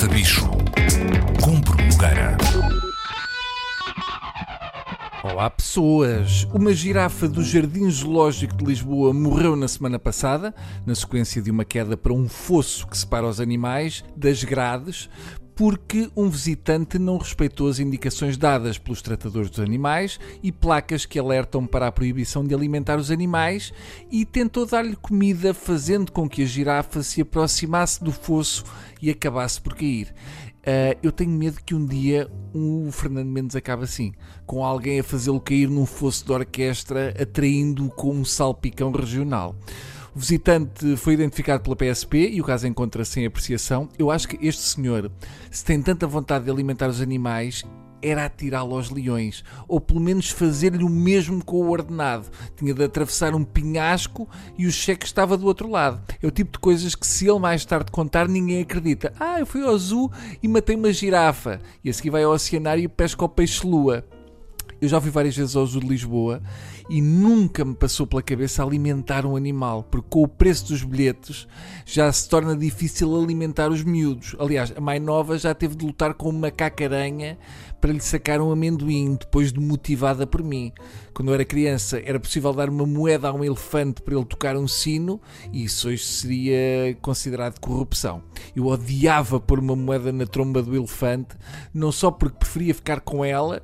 Mata Bicho, Compre Bruno Olá pessoas! Uma girafa do Jardim Zoológico de Lisboa morreu na semana passada, na sequência de uma queda para um fosso que separa os animais das grades, porque um visitante não respeitou as indicações dadas pelos tratadores dos animais e placas que alertam para a proibição de alimentar os animais e tentou dar-lhe comida, fazendo com que a girafa se aproximasse do fosso e acabasse por cair. Uh, eu tenho medo que um dia o Fernando Mendes acabe assim, com alguém a fazê-lo cair num fosso de orquestra, atraindo-o com um salpicão regional. O visitante foi identificado pela PSP e o caso encontra-se em apreciação. Eu acho que este senhor, se tem tanta vontade de alimentar os animais, era atirá-lo aos leões, ou pelo menos fazer-lhe o mesmo com o ordenado. Tinha de atravessar um pinhasco e o cheque estava do outro lado. É o tipo de coisas que, se ele mais tarde contar, ninguém acredita. Ah, eu fui ao zoo e matei uma girafa. E a seguir vai ao oceanário e pesca o peixe-lua. Eu já fui várias vezes ao Zoo de Lisboa e nunca me passou pela cabeça alimentar um animal, porque com o preço dos bilhetes já se torna difícil alimentar os miúdos. Aliás, a mais nova já teve de lutar com uma cacaranha para lhe sacar um amendoim, depois de motivada por mim. Quando eu era criança, era possível dar uma moeda a um elefante para ele tocar um sino, e isso hoje seria considerado corrupção. Eu odiava pôr uma moeda na tromba do elefante, não só porque preferia ficar com ela,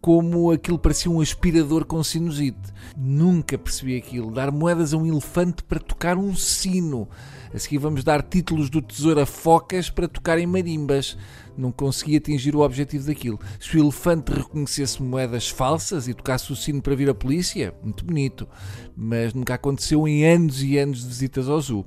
como aquilo parecia um aspirador com sinusite. Nunca percebi aquilo. Dar moedas a um elefante para tocar um sino. A seguir vamos dar títulos do tesouro a focas para tocarem marimbas. Não consegui atingir o objetivo daquilo. Se o elefante reconhecesse moedas falsas e tocasse o sino para vir a polícia, muito bonito. Mas nunca aconteceu em anos e anos de visitas ao zoo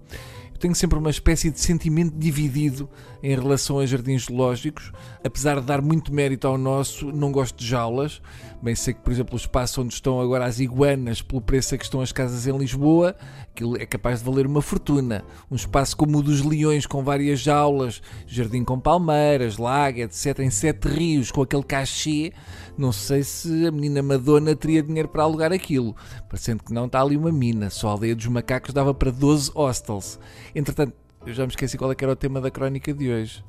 tenho sempre uma espécie de sentimento dividido em relação a jardins zoológicos. Apesar de dar muito mérito ao nosso, não gosto de jaulas. Bem, sei que, por exemplo, o espaço onde estão agora as iguanas, pelo preço a que estão as casas em Lisboa, aquilo é capaz de valer uma fortuna. Um espaço como o dos leões, com várias jaulas, jardim com palmeiras, lago, etc., em sete rios, com aquele cachê, não sei se a menina Madonna teria dinheiro para alugar aquilo. Parecendo que não, está ali uma mina. Só a aldeia dos macacos dava para 12 hostels. Entretanto, eu já me esqueci qual é era o tema da crónica de hoje.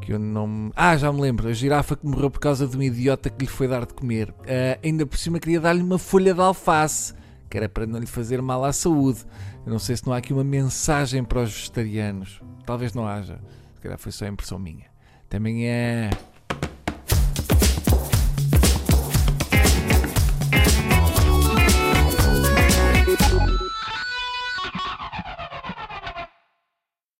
Que eu não. Ah, já me lembro. A girafa que morreu por causa de um idiota que lhe foi dar de comer. Uh, ainda por cima queria dar-lhe uma folha de alface, que era para não lhe fazer mal à saúde. Eu não sei se não há aqui uma mensagem para os vegetarianos. Talvez não haja. Se calhar foi só impressão minha. Também é.